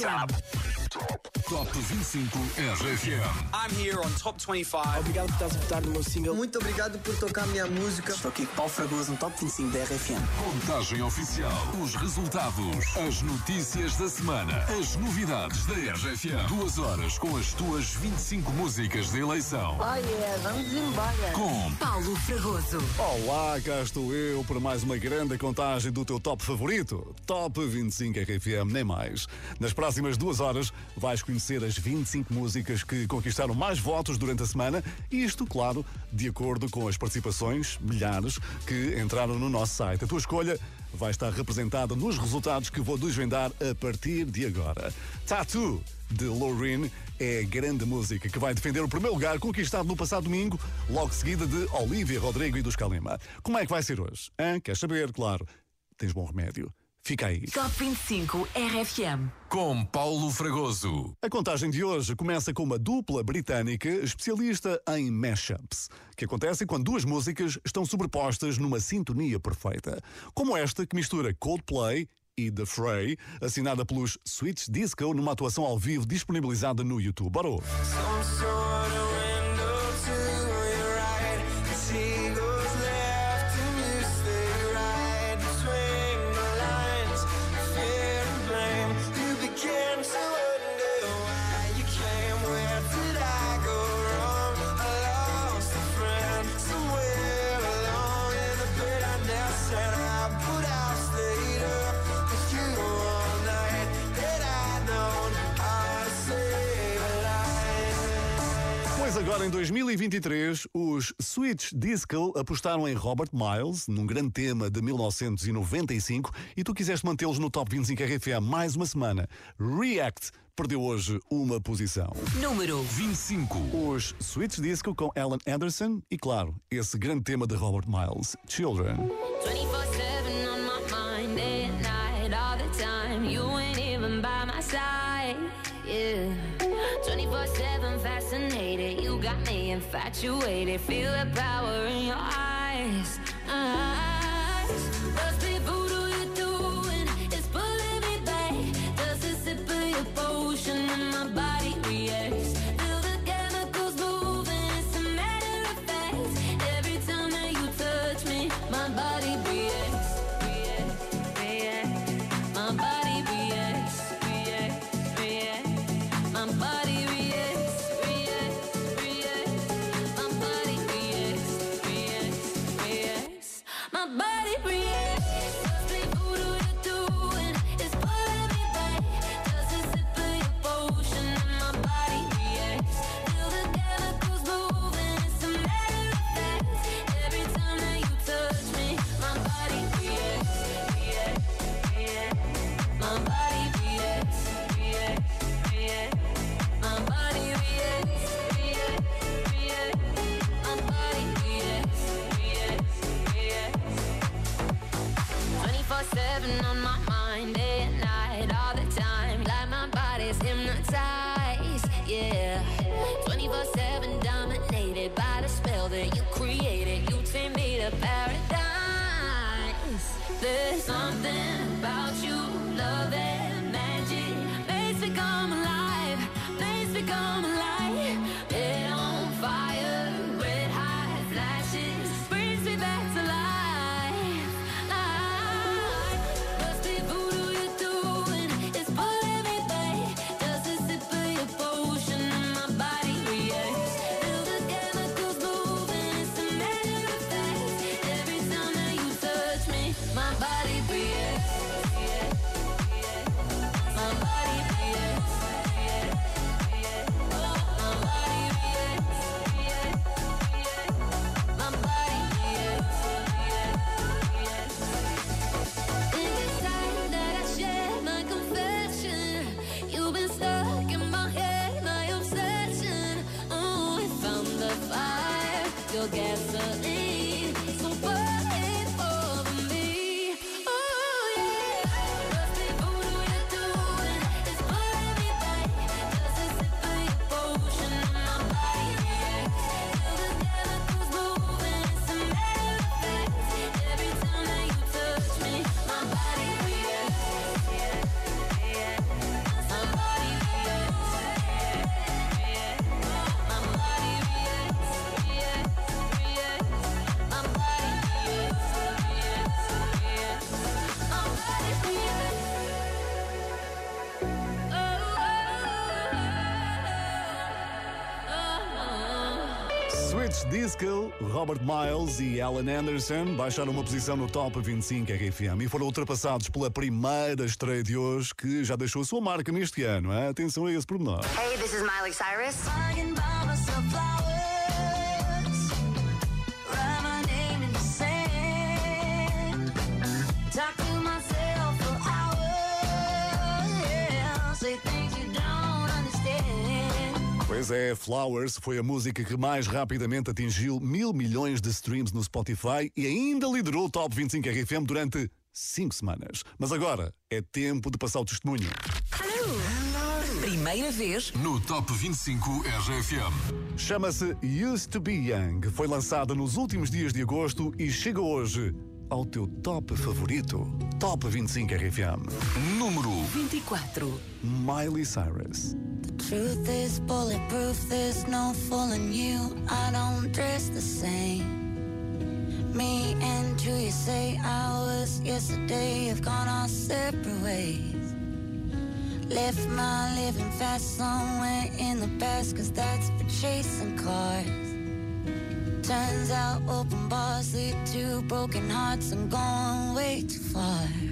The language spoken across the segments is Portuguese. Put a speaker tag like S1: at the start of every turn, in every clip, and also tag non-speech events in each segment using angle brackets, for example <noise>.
S1: RFM.
S2: Top 25 RFM.
S3: I'm here on Top 25.
S4: Obrigado por estás a votar no meu single.
S5: Muito obrigado por tocar a minha música.
S4: Estou aqui com Paulo Fragoso no Top 25 da RFM.
S2: Contagem oficial. Os resultados. As notícias da semana. As novidades da RFM. Duas horas com as tuas 25 músicas de eleição.
S1: Oh yeah, vamos embora.
S2: Com
S1: Paulo Fragoso.
S6: Olá, cá estou eu para mais uma grande contagem do teu top favorito. Top 25 RFM, nem mais. Nas próximas duas horas vais conhecer as 25 músicas que conquistaram mais votos durante a semana. Isto, claro, de acordo com as participações, milhares, que entraram no nosso site. A tua escolha vai estar representada nos resultados que vou desvendar a partir de agora. Tattoo de Loreen é a grande música que vai defender o primeiro lugar conquistado no passado domingo, logo seguida de Olivia Rodrigo e dos Calema. Como é que vai ser hoje? Hã? Queres saber? Claro. Tens bom remédio. Fica aí.
S1: Top 25 RFM.
S2: Com Paulo Fragoso.
S6: A contagem de hoje começa com uma dupla britânica especialista em mashups, que acontecem quando duas músicas estão sobrepostas numa sintonia perfeita, como esta que mistura Coldplay e The Fray, assinada pelos Switch Disco numa atuação ao vivo disponibilizada no YouTube. Bora agora, em 2023, os Switch Disco apostaram em Robert Miles, num grande tema de 1995, e tu quiseste mantê-los no Top 25 RFM mais uma semana. React perdeu hoje uma posição.
S1: Número
S2: 25.
S6: Os Switch Disco com Alan Anderson e, claro, esse grande tema de Robert Miles, Children.
S7: 24 infatuated. Feel the power in your eyes.
S6: Disco, Robert Miles e Alan Anderson baixaram uma posição no Top 25 RFM e foram ultrapassados pela primeira estreia de hoje que já deixou a sua marca neste ano. hein? Atenção a esse pormenor.
S8: Hey, this is Miley Cyrus.
S6: É, Flowers foi a música que mais rapidamente atingiu mil milhões de streams no Spotify e ainda liderou o Top 25 RFM durante cinco semanas. Mas agora é tempo de passar o testemunho.
S1: Primeira vez
S2: No Top 25 RFM.
S6: Chama-se Used to Be Young. Foi lançada nos últimos dias de agosto e chega hoje ao teu top favorito. Top 25 RFM.
S2: Número
S1: 24.
S6: Miley Cyrus.
S9: Truth is bulletproof, there's no fooling you. I don't dress the same. Me and who you say I was yesterday have gone our separate ways. Left my living fast somewhere in the past, cause that's for chasing cars. Turns out open bars lead to broken hearts and going way too far.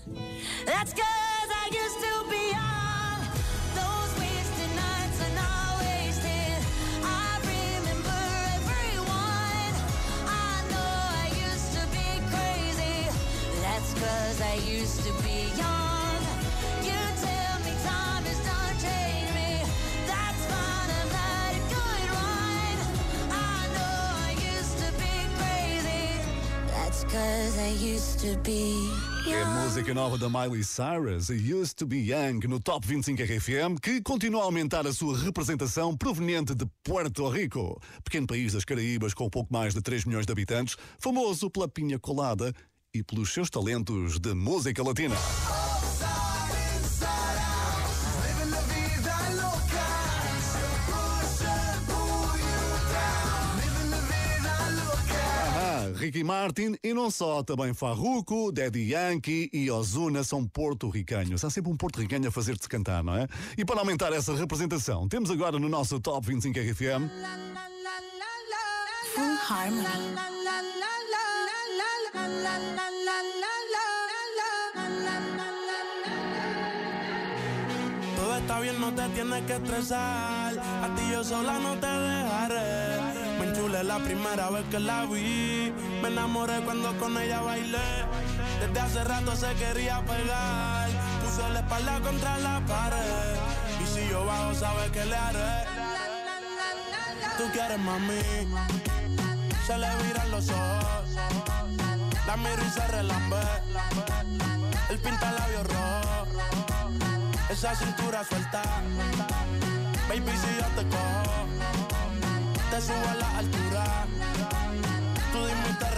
S6: É música nova da Miley Cyrus, Used to Be Young, no Top 25 RFM, que continua a aumentar a sua representação proveniente de Puerto Rico, pequeno país das Caraíbas com pouco mais de 3 milhões de habitantes, famoso pela pinha colada e pelos seus talentos de música latina. Ricky Martin e não só, também Farruko, Daddy Yankee e Ozuna são porto-ricanhos. Há sempre um porto-ricanho a fazer-te cantar, não é? E para aumentar essa representação, temos agora no nosso Top 25 RFM
S1: Full Harmony.
S10: Todo está bien, no te tienes que estresar. A ti yo sola no te dejaré. Me enchulé la primera vez que la vi. Me enamoré cuando con ella bailé. Desde hace rato se quería pegar. Puso la espalda contra la pared. Y si yo bajo, sabes que le haré. Tú quieres mami. Se le viran los ojos. La miro y se relambe. El pinta labios rojo. Esa cintura suelta. Baby, si yo te cojo, te subo a la altura. Tú dime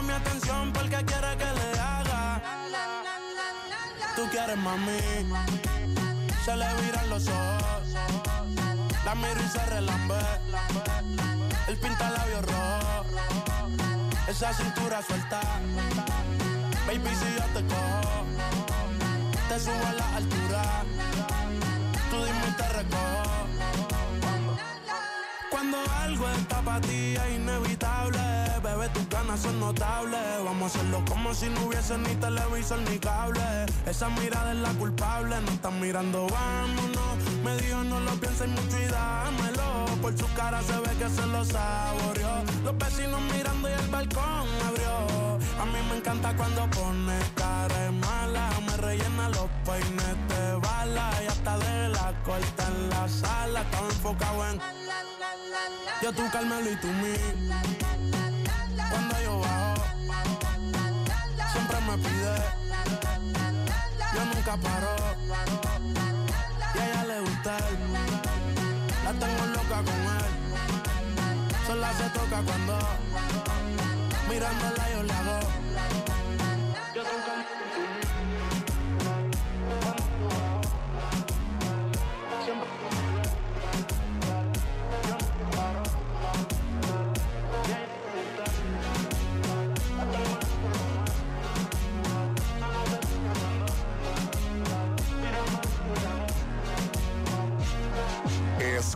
S10: Mi atención porque quiere que le haga. Tú quieres mami. Se le viran los ojos. La miro y se relambe. El pinta labios rojo. Esa cintura suelta. Baby, si yo te cojo, te subo a la altura. Tú dime y te. Cuando algo está para ti es inevitable, bebé, tus ganas son notables. Vamos a hacerlo como si no hubiese ni televisor ni cable. Esa mirada es la culpable, no están mirando, vámonos. Me dijo no lo pienses mucho y dámelo. Por su cara se ve que se lo saboreó. Los vecinos mirando y el balcón abrió. A mí me encanta cuando pone cara mala. Me rellena los peines de bala y hasta de la corta en la sala. Estaba enfocado en yo tú Carmelo y tú mí. Cuando yo bajo, siempre me pide. Yo nunca paro. Y a ella le gusta. La tengo loca con él. Sola se toca cuando mirándola yo le hago.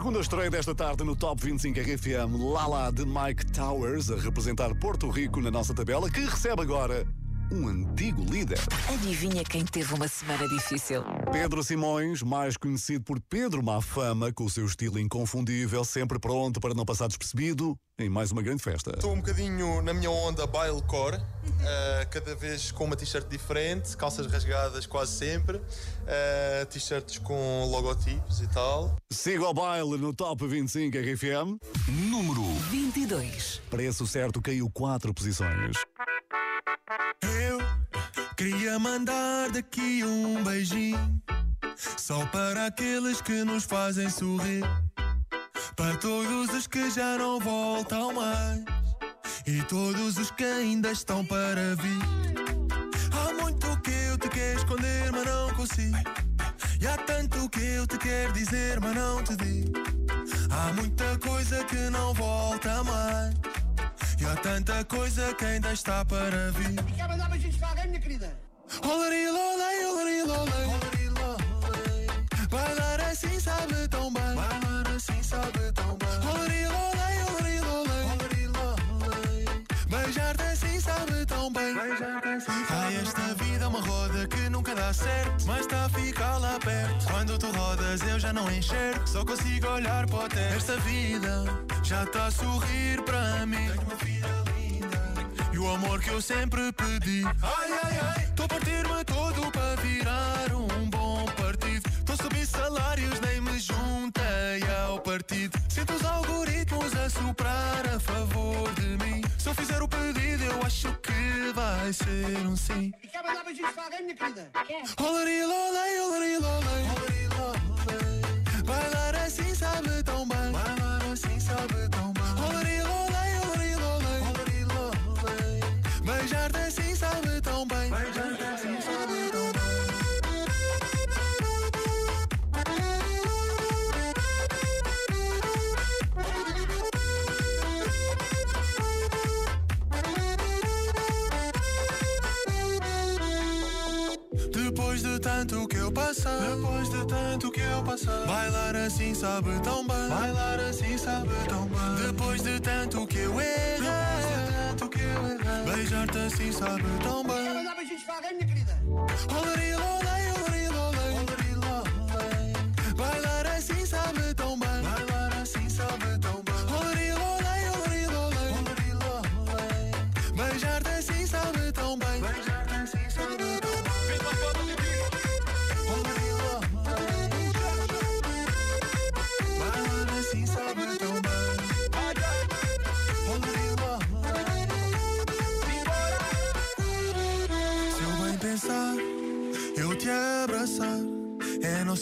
S6: Segunda estreia desta tarde no Top 25 RFM Lala de Mike Towers, a representar Porto Rico na nossa tabela, que recebe agora um antigo líder.
S1: Adivinha quem teve uma semana difícil?
S6: Pedro Simões, mais conhecido por Pedro Má Fama, com o seu estilo inconfundível, sempre pronto para não passar despercebido em mais uma grande festa.
S8: Estou um bocadinho na minha onda Bilecore, uh, <laughs> cada vez com uma t-shirt diferente, calças rasgadas quase sempre, uh, t-shirts com logotipos e tal.
S6: Siga o baile no Top 25 RFM.
S2: Número
S1: 22.
S6: Preço certo caiu 4 posições.
S11: Eu queria mandar daqui um beijinho Só para aqueles que nos fazem sorrir Para todos os que já não voltam mais E todos os que ainda estão para vir Há muito que eu te quero esconder, mas não consigo E há tanto que eu te quero dizer, mas não te digo Há muita coisa que não volta mais e há tanta coisa que ainda está para vir.
S12: Quer mandar beijinhos para alguém, minha querida?
S11: Olari, olari. Olari, lolei. Bailar assim sabe tão bem. Bailar assim sabe nunca dá certo. Mas está a ficar lá perto. Quando tu rodas, eu já não enxergo. Só consigo olhar para o teto. Esta vida já está a sorrir para mim. Tenho uma vida linda. E o amor que eu sempre pedi. Ai, ai, ai. Estou a partir-me todo para virar um bom partido. Estou a subir salários, nem me juntei ao partido. Sinto os algoritmos a soprar a favor de mim. Se eu fizer o pedido, eu acho que vai ser um sim.
S12: E quer mandar beijinhos para alguém, minha querida?
S11: Olari, passei, depois de tanto que eu passei, bailar assim sabe tão bem, bailar assim sabe tão bem. Depois de tanto que eu errei, depois de tanto que eu
S13: Beijar-te assim sabe tão bem.
S11: dar beijinhos para alguém, minha querida.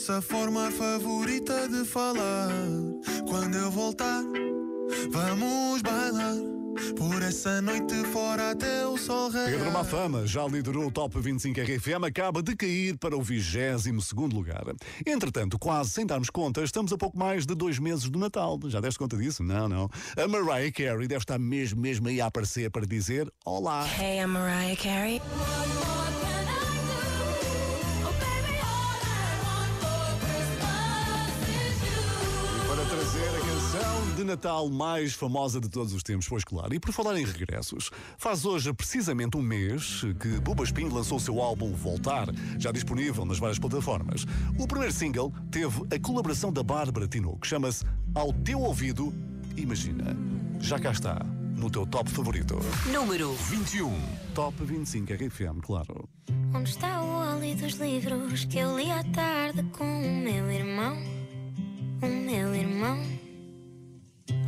S13: A nossa forma favorita de falar. Quando eu voltar, vamos bailar. Por essa noite fora até o sol raiar.
S6: Pedro Mafama já liderou o Top 25 RFM, acaba de cair para o 22 lugar. Entretanto, quase sem darmos conta, estamos a pouco mais de dois meses do Natal. Já deste conta disso? Não, não. A Mariah Carey deve estar mesmo, mesmo aí a aparecer para dizer olá.
S14: Hey, I'm Mariah Carey.
S6: De Natal mais famosa de todos os tempos, pois claro. E por falar em regressos, faz hoje precisamente um mês que Buba Spin lançou o seu álbum Voltar, já disponível nas várias plataformas. O primeiro single teve a colaboração da Bárbara Tinoco, chama-se Ao Teu Ouvido, Imagina. Já cá está, no teu top favorito.
S1: Número
S2: 21.
S6: Top 25 RFM, claro.
S9: Onde está o óleo dos livros que eu li à tarde com o meu irmão? O meu irmão.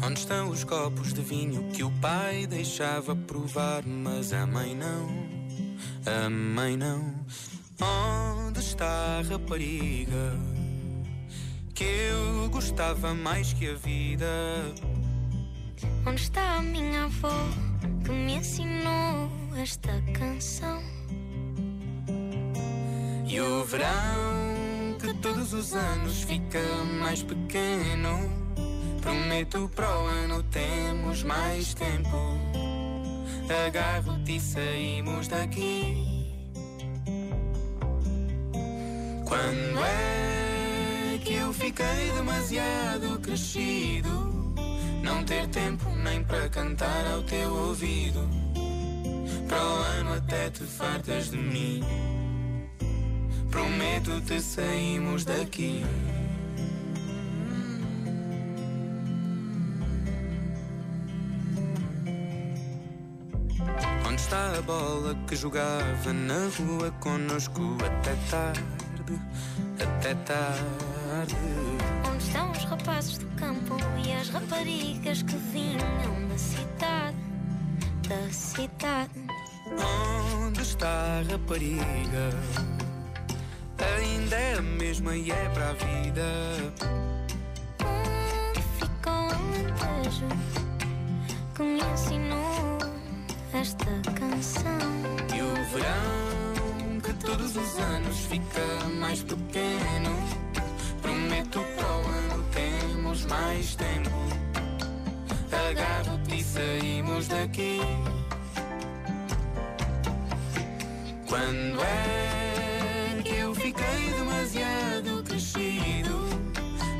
S15: Onde estão os copos de vinho que o pai deixava provar, mas a mãe não? A mãe não. Onde está a rapariga que eu gostava mais que a vida?
S9: Onde está a minha avó que me ensinou esta canção?
S15: E o verão que todos os anos fica mais pequeno. Prometo para o ano temos mais tempo. Agarro-te e saímos daqui. Quando é que eu fiquei demasiado crescido? Não ter tempo nem para cantar ao teu ouvido. Para o ano até te fartas de mim. Prometo-te saímos daqui. Está a bola que jogava na rua conosco até tarde? Até tarde.
S9: Onde estão os rapazes do campo e as raparigas que vinham da cidade? Da cidade.
S15: Onde está a rapariga? Ainda é a mesma e é para a vida.
S9: Onde fica o alentejo que me ensinou esta canção?
S15: E o verão que todos os anos fica mais pequeno. Prometo para o ano temos mais tempo. Agarro-te e saímos daqui. Quando é que eu fiquei demasiado crescido?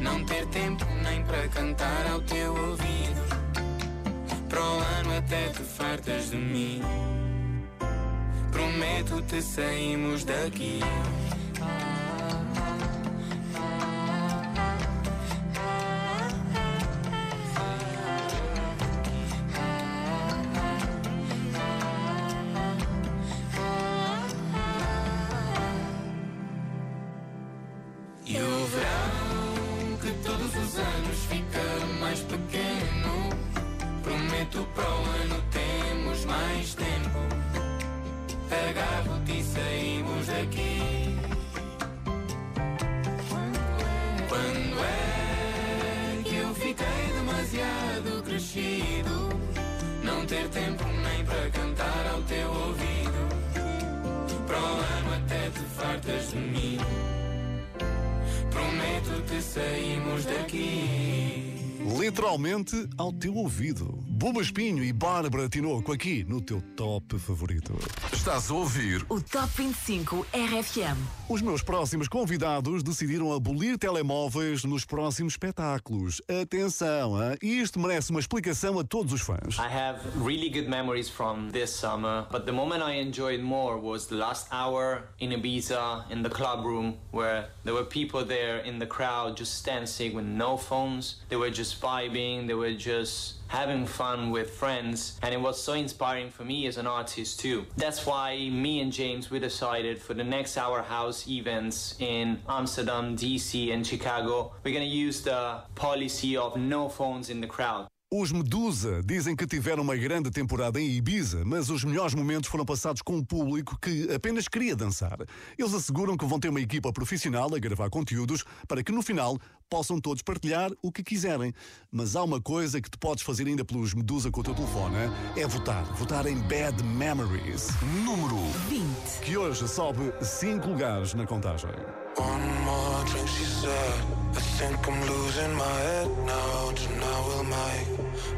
S15: Não ter tempo nem para cantar ao teu ouvido. Para o ano até te fartas de mim. Prometo-te saímos daqui. E o verão que todos os anos fica mais pequeno. Prometo para o ano temos mais tempo. Agarro-te e saímos daqui. Quando é que eu fiquei demasiado crescido? Não ter tempo nem para cantar ao teu ouvido. Para o ano até te fartas de mim. Prometo-te saímos daqui.
S6: Literalmente ao teu ouvido. Buba Espinho e Bárbara Tinoco aqui no teu top favorito.
S2: Estás a ouvir
S1: O Top 25 RFM.
S6: Os meus próximos convidados decidiram abolir telemóveis nos próximos espetáculos. Atenção, hein? isto merece uma explicação a todos os fãs.
S14: I have really good memories from this summer, but the moment I enjoyed more was the last hour in Ibiza in the club room where there were people there in the crowd just dancing with no phones. They were just vibing, they were just having fun with friends, and it was so inspiring for me as an artist too. That's why me and James we decided for the next Hour House events in Amsterdam, DC, and Chicago, we're gonna use the policy of no phones in the crowd.
S6: Os Medusa dizem que tiveram uma grande temporada em Ibiza, mas os melhores momentos foram passados com um público que apenas queria dançar. Eles asseguram que vão ter uma equipa profissional a gravar conteúdos para que no final possam todos partilhar o que quiserem. Mas há uma coisa que tu podes fazer ainda pelos Medusa com o teu telefone, é votar. Votar em Bad Memories.
S2: número
S1: 20.
S6: Que hoje sobe 5 lugares na contagem.
S16: One more drink, she said. I think I'm losing my head now. Tonight make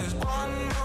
S16: memories. One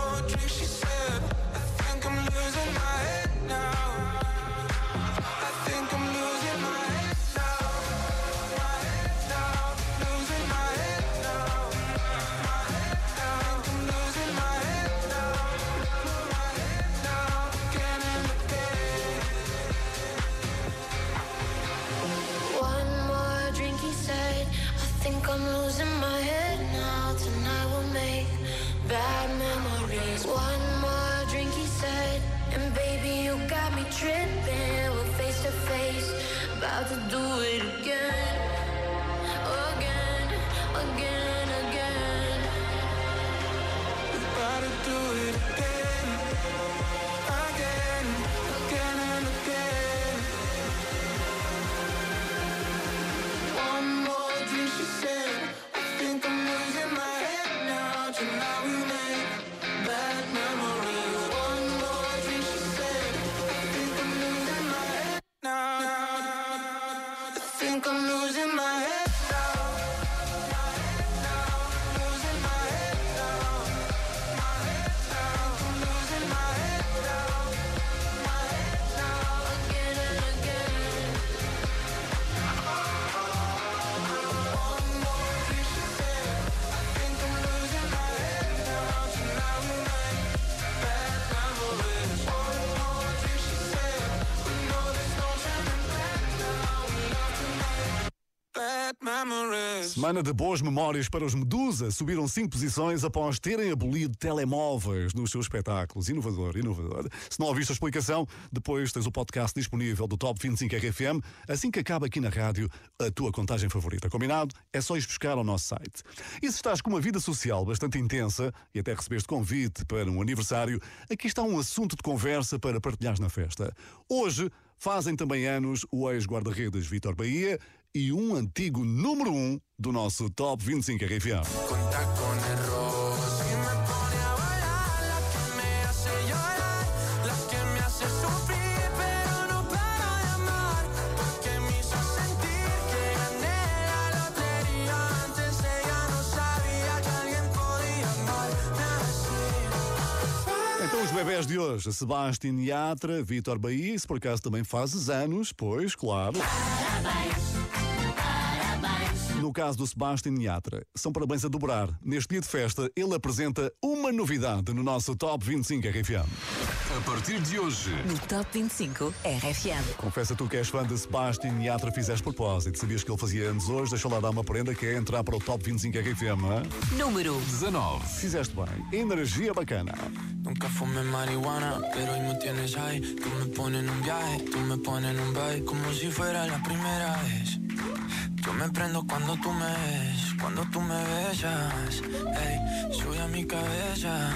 S6: Semana de boas memórias para os Medusa. Subiram cinco posições após terem abolido telemóveis nos seus espetáculos. Inovador, inovador. Se não ouviste a explicação, depois tens o podcast disponível do Top 25 RFM. Assim que acaba aqui na rádio, a tua contagem favorita. Combinado? É só ir buscar ao nosso site. E se estás com uma vida social bastante intensa e até recebeste convite para um aniversário, aqui está um assunto de conversa para partilhares na festa. Hoje fazem também anos o ex-guarda-redes Vitor Bahia e um antigo número 1 um do nosso Top 25 RFM.
S16: Cuenta con error. Si me pone a bailar, la que me hace llorar, la que me hace sufrir, pero no paro de amar. Porque me hizo sentir que gané la lotería. Antes ella no sabía que alguien podía amarme así.
S6: Então bebés de hoje, Sebastián Yatra, Vitor Bahia, se por acaso também fazes anos, pois, claro. No caso do Sebastián Yatra, são parabéns a dobrar. Neste dia de festa, ele apresenta uma novidade no nosso Top 25 RFM.
S2: A partir de hoje,
S1: No Top 25 RFM.
S6: Confessa tu que és fã de Sebastián Yatra, fizeste propósito. Sabias que ele fazia anos hoje? Deixa lá dar uma prenda que é entrar para o Top 25 RFM, é?
S1: Número
S2: 19.
S6: Fizeste bem. Energia bacana.
S17: Nunca fumé marihuana, pero hoy me tienes ahí. Tú me pones en un viaje, tú me pones en un baile, como si fuera la primera vez. Yo me prendo cuando tú me ves, cuando tú me besas. Ey, sube a mi cabeza.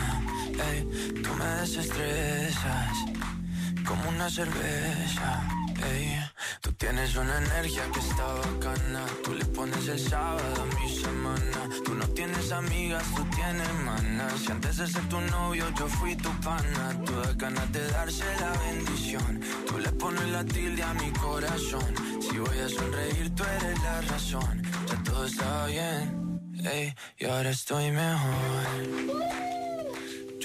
S17: Ey, tú me desestresas como una cerveza. Ey, tú tienes una energía que está bacana. Tú le pones el sábado a mi semana. Tú no tienes amigas, tú tienes hermanas. Si antes de ser tu novio yo fui tu pana. Tú das ganas de darse la bendición. Tú le pones la tilde a mi corazón. Si voy a sonreír, tú eres la razón. Ya todo está bien. Ey, y ahora estoy mejor.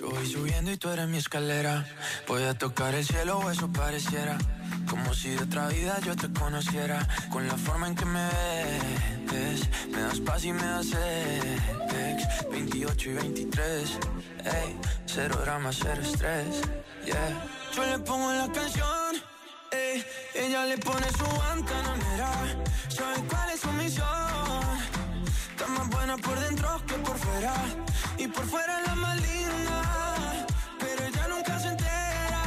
S17: Yo voy subiendo y tú eres mi escalera. Voy a tocar el cielo o eso pareciera. Como si de otra vida yo te conociera. Con la forma en que me ves, me das paz y me das ex. 28 y 23, ey, cero drama, cero estrés, yeah. Yo le pongo la canción, ey, ella le pone su guantanamera. ¿Sabe cuál es su misión? Por dentro que por fuera. Y por fuera la más linda. Pero ella nunca se entera.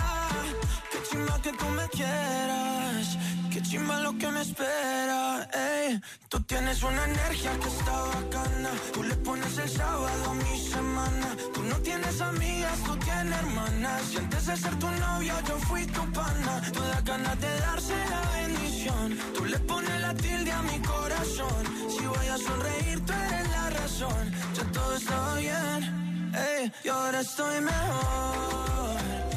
S17: Qué chimba que tú me quieras. Qué chimba lo que me espera. Ey, tú tienes una energía que está bacana. Tú le pones el sábado a mi semana. Tú no tienes amigas, tú tienes hermanas. Y antes de ser tu novio, yo fui tu pana. Tú das ganas de darse la bendición. Tú le pones la tilde a mi corazón. Si voy a sonreír, tú eres la razón. Ya todo está bien. Ey, y ahora estoy mejor.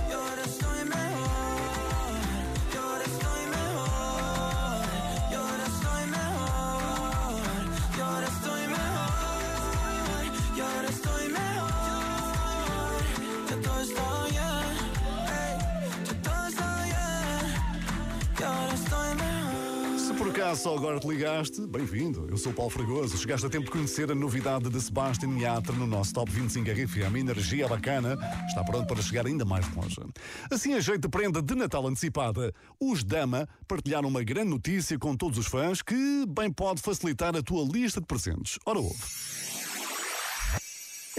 S6: Acaso só agora te ligaste, bem-vindo. Eu sou o Paulo Fragoso. Chegaste a tempo de conhecer a novidade de Sebastian Yatra no nosso Top 25 RFM. Energia bacana, está pronto para chegar ainda mais longe. Assim, a jeito de prenda de Natal antecipada, os Dama partilharam uma grande notícia com todos os fãs que bem pode facilitar a tua lista de presentes. Ora, ouve.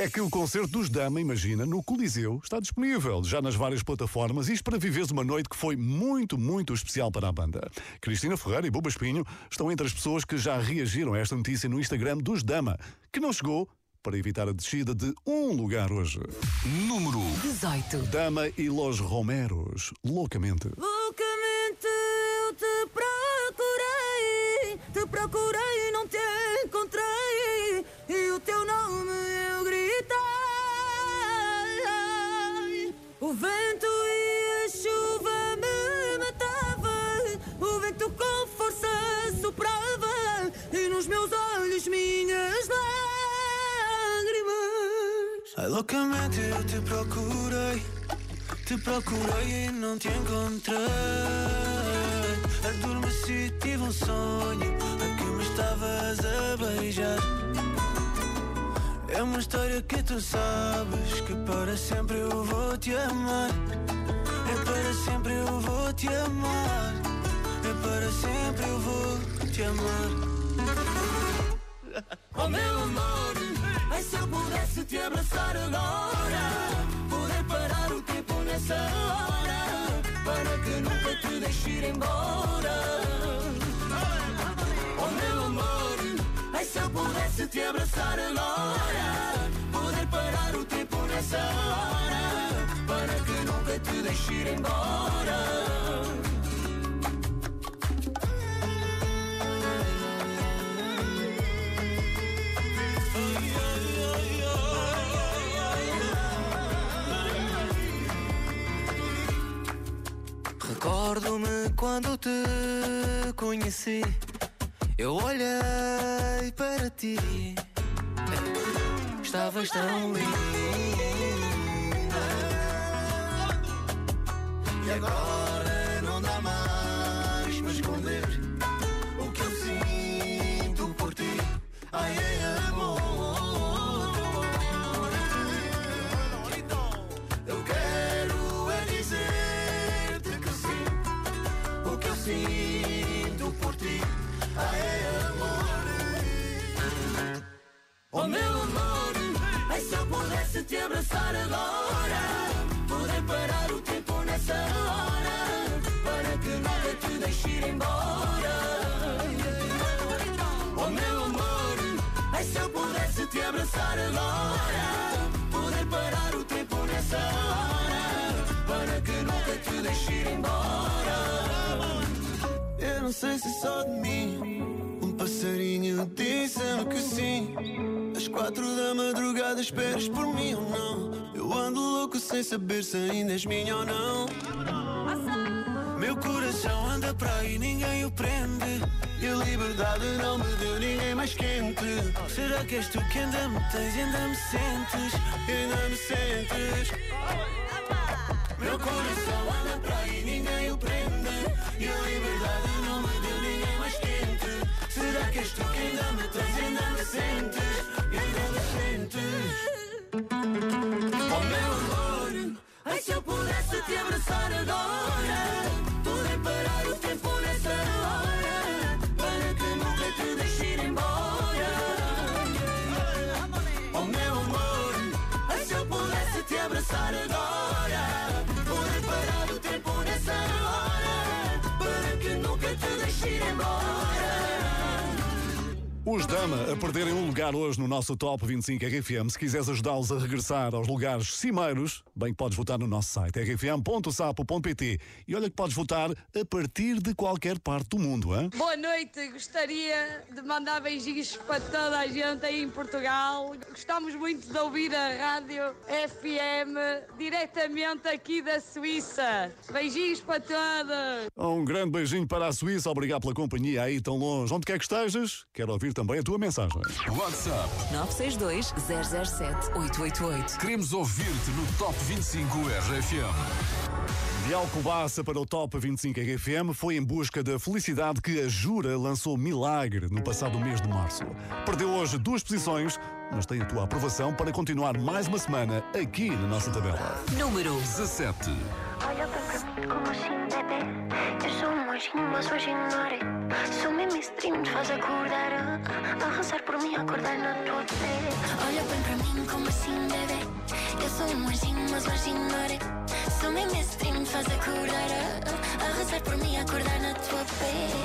S6: É que o concerto dos Dama, imagina, no Coliseu, está disponível já nas várias plataformas. Isto para viveres uma noite que foi muito, muito especial para a banda. Cristina Ferreira e Buba Espinho estão entre as pessoas que já reagiram a esta notícia no Instagram dos Dama, que não chegou para evitar a descida de um lugar hoje.
S2: Número
S1: 18.
S6: Dama e Los Romeros, loucamente.
S13: Loucamente O vento e a chuva me matavam. O vento com força soprava. E nos meus olhos minhas lágrimas.
S17: Ai, loucamente eu te procurei, te procurei e não te encontrei. Adormeci, tive um sonho a que me estavas a beijar. É uma história que tu sabes que para sempre eu vou te amar. É para sempre eu vou te amar. É para sempre eu vou te amar. <laughs>
S13: Oh meu amor, ai se eu pudesse te abraçar agora Poder parar o tempo nessa hora Para que nunca te deixe ir embora se eu pudesse te abraçar agora Poder parar o tempo nessa hora Para que nunca te deixe ir embora
S17: Recordo-me quando te conheci. Eu olhei para ti. Estavas tão linda. E agora não dá mais para esconder o que eu sinto por ti. Ai, é amor. Eu quero é dizer-te que sim. O que eu sinto por ti.
S13: Se eu pudesse te abraçar agora. Poder parar o tempo nessa hora. Para que nunca te deixe ir embora.
S18: Pudesse te abraçar agora, poder parar o tempo nessa hora, para que nunca te deixe ir embora.
S13: Eu não sei se só de mim. Passarinho disse-me que sim. Às quatro da madrugada esperas por mim ou não? Eu ando louco sem saber se ainda és minha ou não. Meu coração anda para aí, ninguém o prende. E a liberdade não me deu ninguém mais quente. Será que és tu que ainda me tens ainda me sentes? Ainda me sentes? Meu coração anda para aí, ninguém o prende. E a liberdade És tu que ainda me tens ainda me sentes? E ainda me sentes?
S18: Oh meu amor, ai se eu pudesse te
S6: Os Dama a perderem um lugar hoje no nosso Top 25 RFM. Se quiseres ajudá-los a regressar aos lugares cimeiros, bem, podes votar no nosso site rfm.sapo.pt e olha que podes votar a partir de qualquer parte do mundo, hein?
S19: Boa noite, gostaria de mandar beijinhos para toda a gente aí em Portugal. Gostamos muito de ouvir a rádio FM diretamente aqui da Suíça. Beijinhos para todos.
S6: Um grande beijinho para a Suíça, obrigado pela companhia aí tão longe. Onde quer que estejas, quero ouvir também a tua mensagem.
S2: WhatsApp
S1: 962 007 888.
S2: Queremos ouvir-te no Top 25 RFM.
S6: De Alcobaça para o Top 25 RFM foi em busca da felicidade que a Jura lançou Milagre no passado mês de março. Perdeu hoje duas posições, mas tem a tua aprovação para continuar mais uma semana aqui na nossa tabela.
S1: Número
S2: 17.
S20: Olha para mim como assim, bebê. Eu sou um anjinho, mas hoje ignorei. Sou mesmo stream, te faz acordar. A, a rezar por mim, acordar na tua pele. Olha bem para mim como assim, bebê. Eu sou um anjinho, mas hoje ignorei. Sou mesmo stream, te faz acordar. A, a rezar por mim, acordar na tua pele.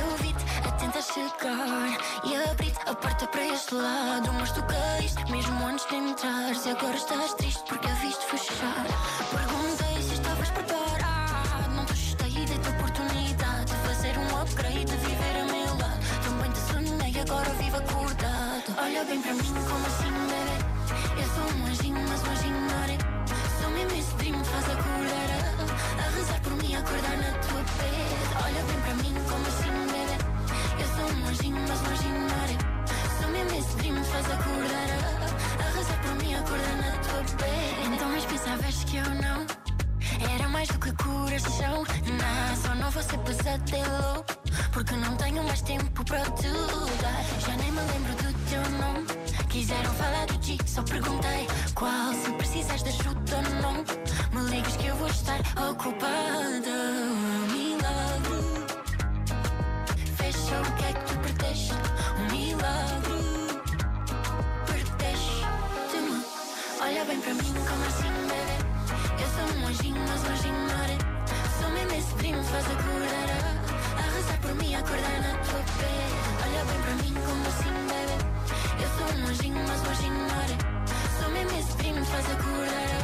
S20: Eu vi-te a tentar chegar e abri a porta para este lado. Mas tu caíste mesmo antes de entrares. E agora estás triste porque a viste fechar. Perguntei se estavas preparado. Não te assustei da tua oportunidade de fazer um upgrade, de viver a meu lado. Também te sonhei, agora vivo acordado. Olha bem para mim, como assim, bebê? Eu sou um anjinho, mas um anjinho ignorei. Sou mesmo esse dream, faz. A, a rezar por mim, acordar na tua pele. Olha bem para mim, como assim, bebê? Eu sou um anjinho, mas um anjinho ignorei. Sou mesmo esse dream, faz acordar. A rezar por mim, acordar na tua pele. Então, mas pensavas que eu não? Era mais do que coração. Não, só não vou ser pesadelo. Porque não tenho mais tempo para te dar. Já nem me lembro do teu nome. Quiseram falar do ti, só perguntei qual. Se precisas de ajuda não, me ligas que eu vou estar ocupada. Um milagre. Fecha o que é que tu perdeste. Um milagre. Perdeste-me. Olha bem para mim, como assim, bebê? Eu sou um anjinho, mas anjinho ignorei. Sou mesmo esse primo, faz. A, a rezar por mim, acordar na tua pele. Olha bem para mim, como assim, sou um anjinho, mas anjinho ignorei. Sou mesmo esse primo, faz acordar.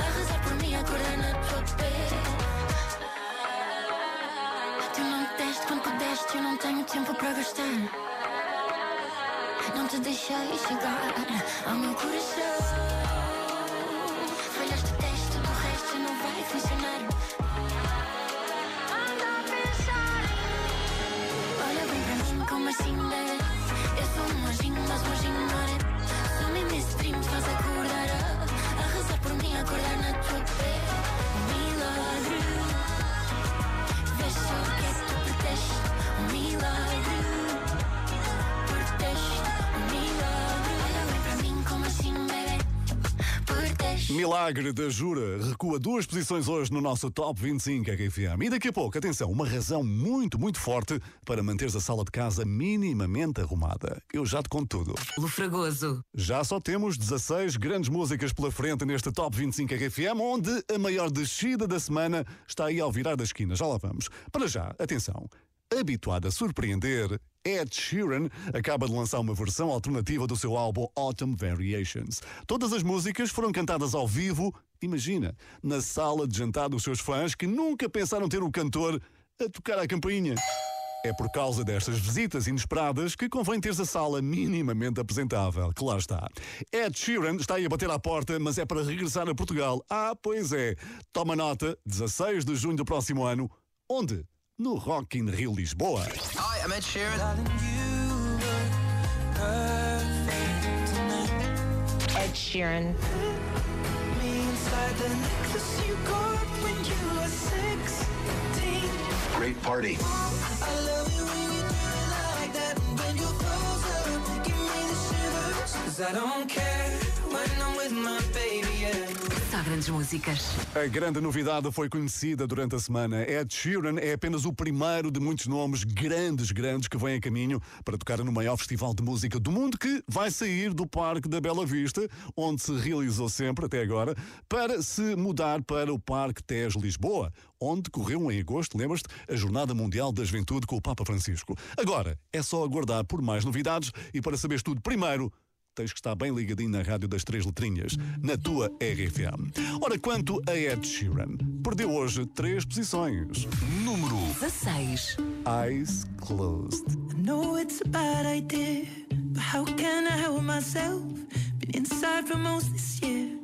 S20: A, rezar por mim, acordar na tua pele. Tu não me deste quando pudeste, eu não tenho tempo para gastar. Não te deixei chegar ao meu coração. Milagre
S6: da Jura recua duas posições hoje no nosso Top 25 RFM. E daqui a pouco, atenção, uma razão muito, muito forte para manteres a sala de casa minimamente arrumada. Eu já te conto tudo.
S1: O Fragoso.
S6: Já só temos 16 grandes músicas pela frente neste Top 25 RFM, onde a maior descida da semana está aí ao virar da esquina. Já lá vamos. Para já, atenção. Habituado a surpreender, Ed Sheeran acaba de lançar uma versão alternativa do seu álbum Autumn Variations. Todas as músicas foram cantadas ao vivo, imagina, na sala de jantar dos seus fãs que nunca pensaram ter o cantor a tocar a campainha. É por causa destas visitas inesperadas que convém ter a sala minimamente apresentável, lá está. Ed Sheeran está aí a bater à porta, mas é para regressar a Portugal. Ah, pois é. Toma nota, 16 de junho do próximo ano. Onde? No Rock in Rio Lisboa.
S21: Hi, I'm Ed Sheeran.
S22: Ed Sheeran.
S23: Great party.
S21: I don't care
S1: Só grandes músicas.
S6: A grande novidade foi conhecida durante a semana. Ed Sheeran é apenas o primeiro de muitos nomes grandes, grandes que vêm a caminho para tocar no maior festival de música do mundo que vai sair do Parque da Bela Vista, onde se realizou sempre até agora, para se mudar para o Parque Tejo Lisboa, onde decorreu em agosto, lembras-te, a Jornada Mundial da Juventude com o Papa Francisco. Agora, é só aguardar por mais novidades e para saberes tudo primeiro, tens que estar bem ligadinho na rádio das três letrinhas, na tua RFM. Ora, quanto a Ed Sheeran, perdeu hoje três posições.
S2: Número
S1: 16.
S6: Eyes Closed.
S24: I know it's a bad idea, but how can I help myself? Been inside for most this year,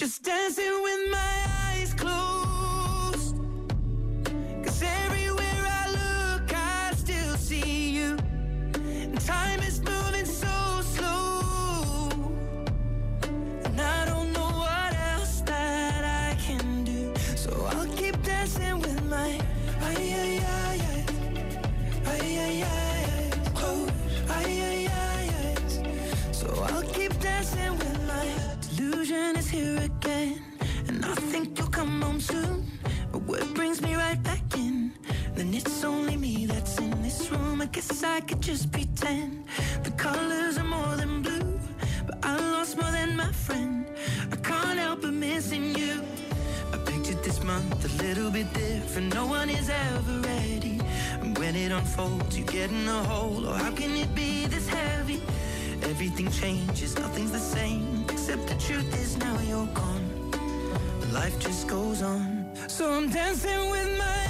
S24: just dancing with my eyes closed. Cause everywhere I look, I still see you. And time is moving so slow. And I don't know what else that I can do. So I'll keep dancing with my ay ay ay ay ay ay ay ay. So I'll here again, and I think you'll come home soon. But what brings me right back in? Then it's only me that's in this room. I guess I could just pretend the colors are more than blue, but I lost more than my friend. I can't help but missing you. I pictured this month a little bit different. No one is ever ready. And when it unfolds, you get in a hole. Or oh, how can it be this heavy? Everything changes, nothing's the same. Except the truth is now you're gone. Life just goes on. So I'm dancing with my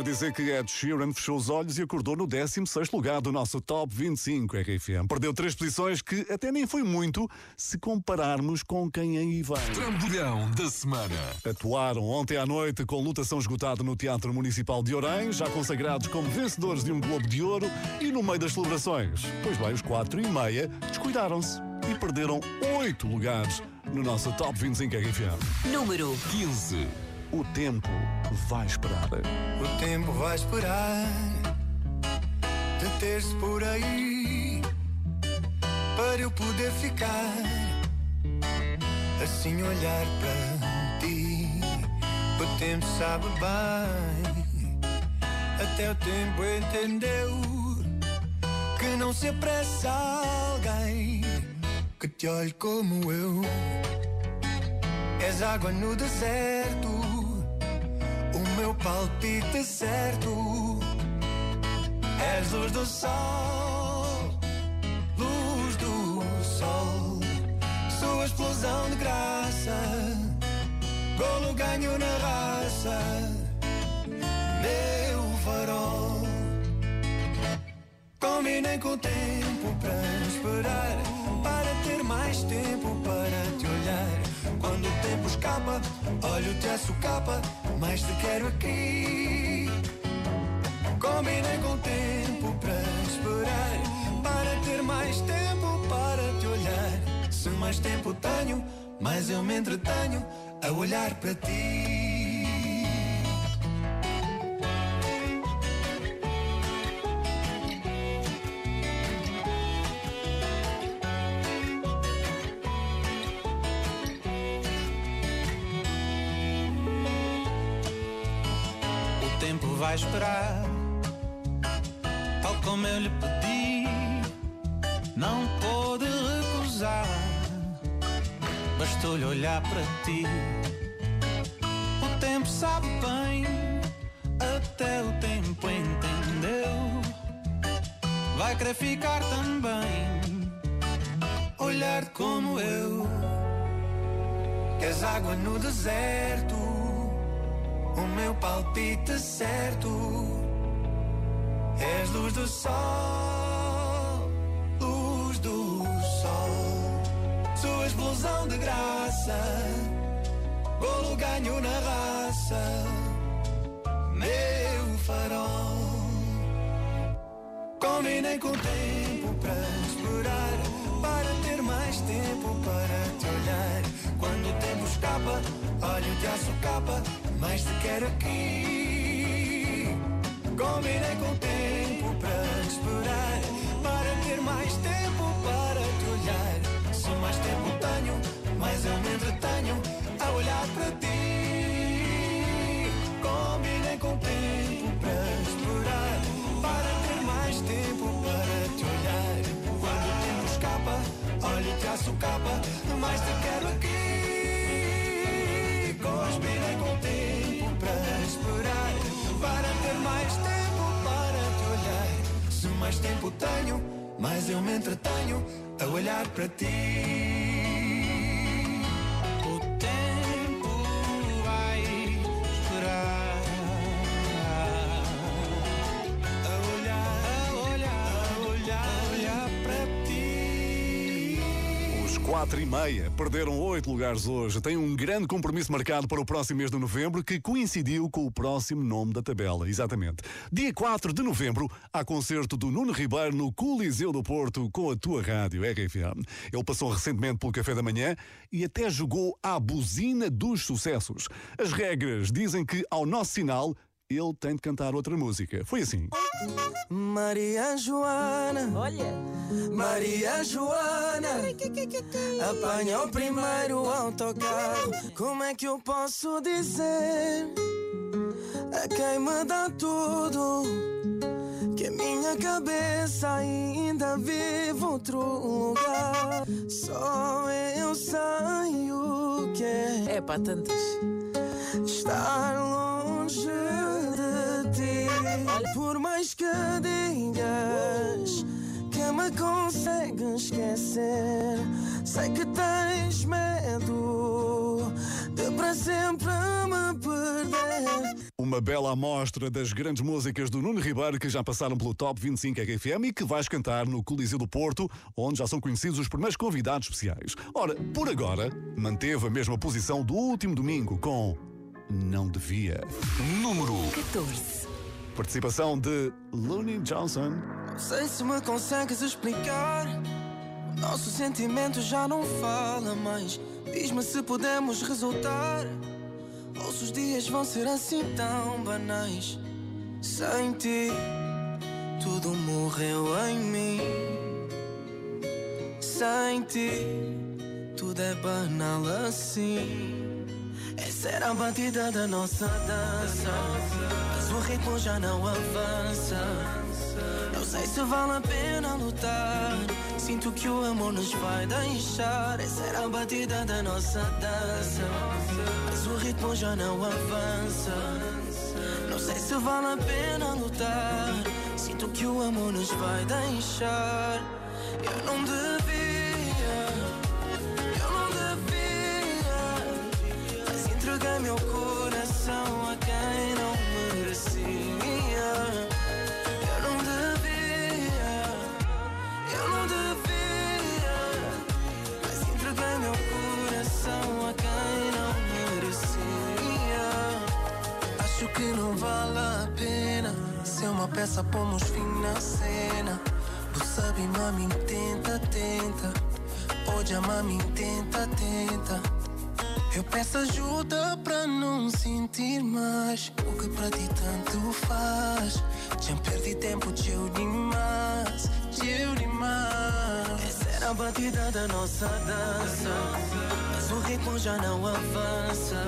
S24: my
S6: Então quer dizer que Ed Sheeran fechou os olhos e acordou no 16 lugar do nosso Top 25 RFM. Perdeu três posições que até nem foi muito se compararmos com quem aí vem.
S2: Trambolhão da semana.
S6: Atuaram ontem à noite com lutação esgotada no Teatro Municipal de Orem, já consagrados como vencedores de um Globo de Ouro e no meio das celebrações. Pois bem, os quatro e meia descuidaram-se e perderam oito lugares no nosso Top 25 RFM.
S1: Número
S2: 15.
S6: O tempo vai esperar.
S13: O tempo vai esperar deter-se por aí para eu poder ficar assim olhar para ti. O tempo sabe bem, até o tempo entendeu que não se apressa alguém que te olhe como eu. És água no deserto, meu palpite certo. És luz do sol, luz do sol, sua explosão de graça, golo ganho na raça, meu farol. Combinei com o tempo para esperar, para ter mais tempo para te olhar. Quando o tempo escapa, olho-te a socapa, mas te quero aqui. Combinei com o tempo para esperar, para ter mais tempo para te olhar. Se mais tempo tenho, mais eu me entretenho a olhar para ti.
S10: Olhar para ti. O tempo sabe bem, até o tempo entendeu. Vai querer ficar também, olhar como eu.
S13: És água no deserto, o meu palpite certo. És luz do sol, explosão de graça, golo ganho na raça, meu farol. Combinei com o tempo para esperar, para ter mais tempo para te olhar. Quando o tempo escapa, olho-te a socapa, mas te quero aqui. Combinei com o tempo para esperar, para ter mais tempo para te olhar. Se mais tempo mais eu me entretenho a olhar para ti. Combinei com o tempo para esperar, para ter mais tempo para te olhar. Quando o tempo escapa, olho-te a socapa, mas te quero aqui. Combinei com o tempo para esperar, para ter mais tempo para te olhar. Se mais tempo tenho, mais eu me entretenho a olhar para ti.
S6: 4 e meia. Perderam 8 lugares hoje. Tem um grande compromisso marcado para o próximo mês de novembro que coincidiu com o próximo nome da tabela. Exatamente. Dia 4 de novembro há concerto do Nuno Ribeiro no Coliseu do Porto com a tua rádio RFM. Ele passou recentemente pelo Café da Manhã e até jogou à buzina dos sucessos. As regras dizem que ao nosso sinal ele tem de cantar outra música. Foi assim.
S24: Maria Joana, olha, Maria Joana, apanha o primeiro autocarro. Como é que eu posso dizer a quem me dá tudo? Que a minha cabeça ainda vive outro lugar. Só eu sei o que é. É para tantas. Estar longe de ti. Por mais que digas que me consegues esquecer, sei que tens medo de para sempre me perder.
S6: Uma bela amostra das grandes músicas do Nuno Ribeiro que já passaram pelo Top 25 RFM e que vais cantar no Coliseu do Porto, onde já são conhecidos os primeiros convidados especiais. Ora, por agora, manteve a mesma posição do último domingo com Não Devia.
S2: Número
S1: 14.
S6: Participação de Looney Johnson.
S24: Não sei se me consegues explicar. O nosso sentimento já não fala mais. Diz-me se podemos resultar. Todos os dias vão ser assim tão banais. Sem ti, tudo morreu em mim. Sem ti, tudo é banal assim. Essa era a batida da nossa dança. Mas o ritmo já não avança. Não sei se vale a pena lutar. Sinto que o amor nos vai deixar. Essa era a batida da nossa dança. Mas o ritmo já não avança. Não sei se vale a pena lutar. Sinto que o amor nos vai deixar. Eu não devia. Mas entreguei meu coração a quem não merecia. Eu não devia, eu não devia. Mas entreguei meu coração a quem não merecia. Acho que não vale a pena ser uma peça, pomos fim na cena. Tu sabe, mami, tenta, tenta. Pode amar, me tenta, tenta. Eu peço ajuda pra não sentir mais o que pra ti tanto faz. Já perdi tempo, teu demais, teu demais. Essa era a batida da nossa dança, mas o ritmo já não avança.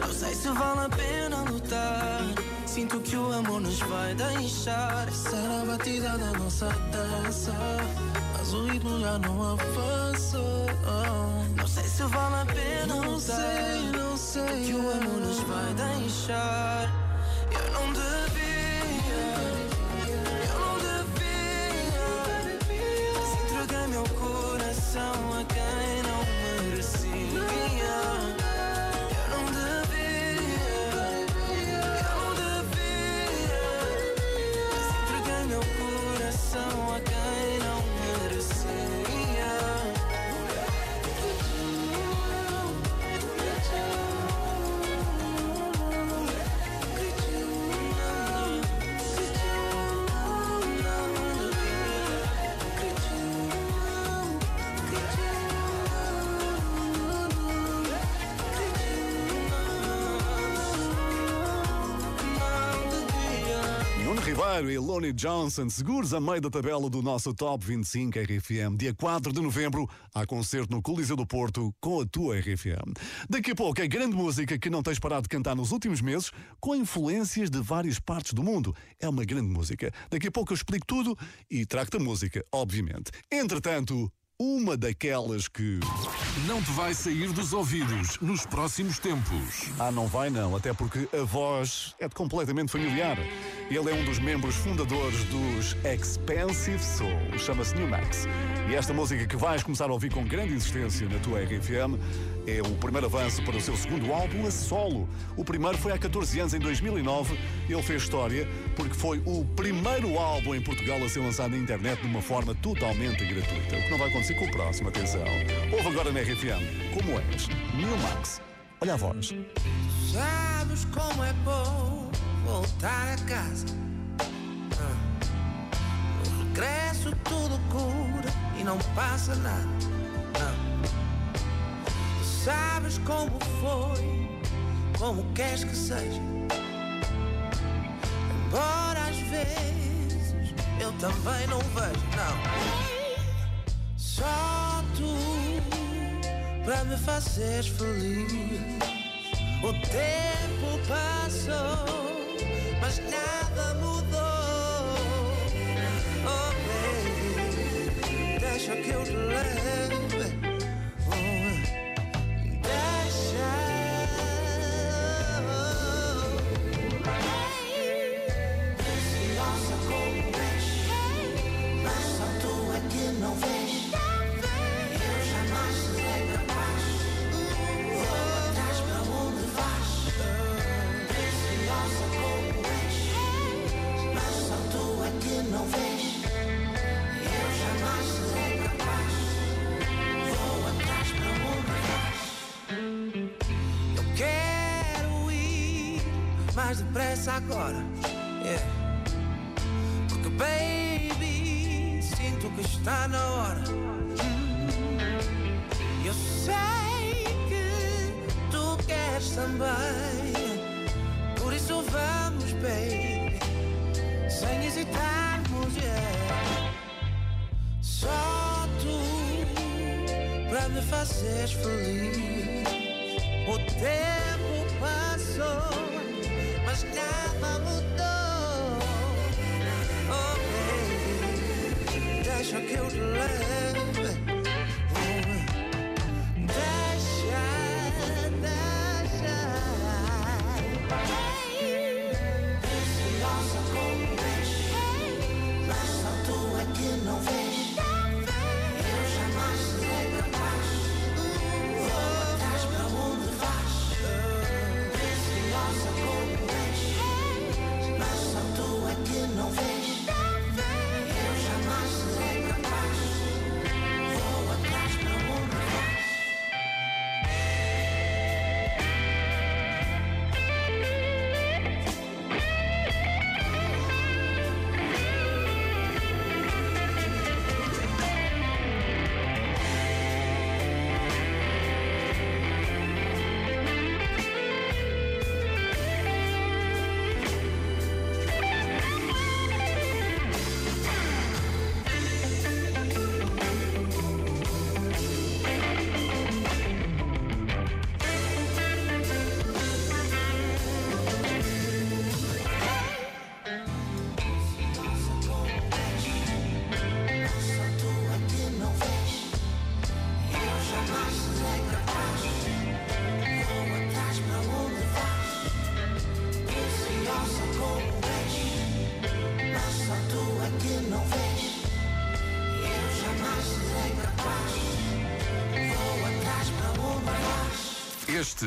S24: Não sei se vale a pena lutar. Sinto que o amor nos vai deixar. Era a batida da nossa dança. Mas o ritmo já não avança. Não sei se vale a pena não. Sei, não sei. Que o amor nos vai deixar. Eu não devia. Eu não devia. Mas entreguei meu coração a quem não merecia. Coração
S6: Ribeiro e Lonnie Johnson, seguros a meio da tabela do nosso Top 25 RFM. Dia 4 de novembro, há concerto no Coliseu do Porto com a tua RFM. Daqui a pouco é grande música que não tens parado de cantar nos últimos meses, com influências de várias partes do mundo. É uma grande música. Daqui a pouco eu explico tudo e trago-te a música, obviamente. Entretanto, uma daquelas que.
S2: Não te vai sair dos ouvidos nos próximos tempos.
S6: Ah, não vai não, até porque a voz é completamente familiar. Ele é um dos membros fundadores dos Expensive Soul, chama-se New Max. E esta música que vais começar a ouvir com grande insistência na tua RFM é o primeiro avanço para o seu segundo álbum a solo. O primeiro foi há 14 anos, em 2009. Ele fez história porque foi o primeiro álbum em Portugal a ser lançado na internet de uma forma totalmente gratuita. O que não vai acontecer com o próximo, atenção. Ouve agora na RFM, como és, New Max. Olha a voz.
S24: Sabes como é bom voltar a casa. Ah. No regresso tudo cura e não passa nada. Não. Sabes como foi, como queres que seja. Embora às vezes eu também não vejo, não. Tu para me fazeres feliz. O tempo passou, mas nada mudou. Oh, baby, deixa que eu te leve. Mais depressa agora. Yeah. Porque, baby, sinto que está na hora. Eu sei que tu queres
S21: queres também. Por isso vamos, baby, sem hesitarmos, yeah. Só tu para me fazeres feliz. O tempo passou, baby, deixa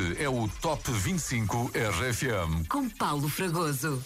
S2: Este é o Top 25 RFM.
S1: Com Paulo Fragoso.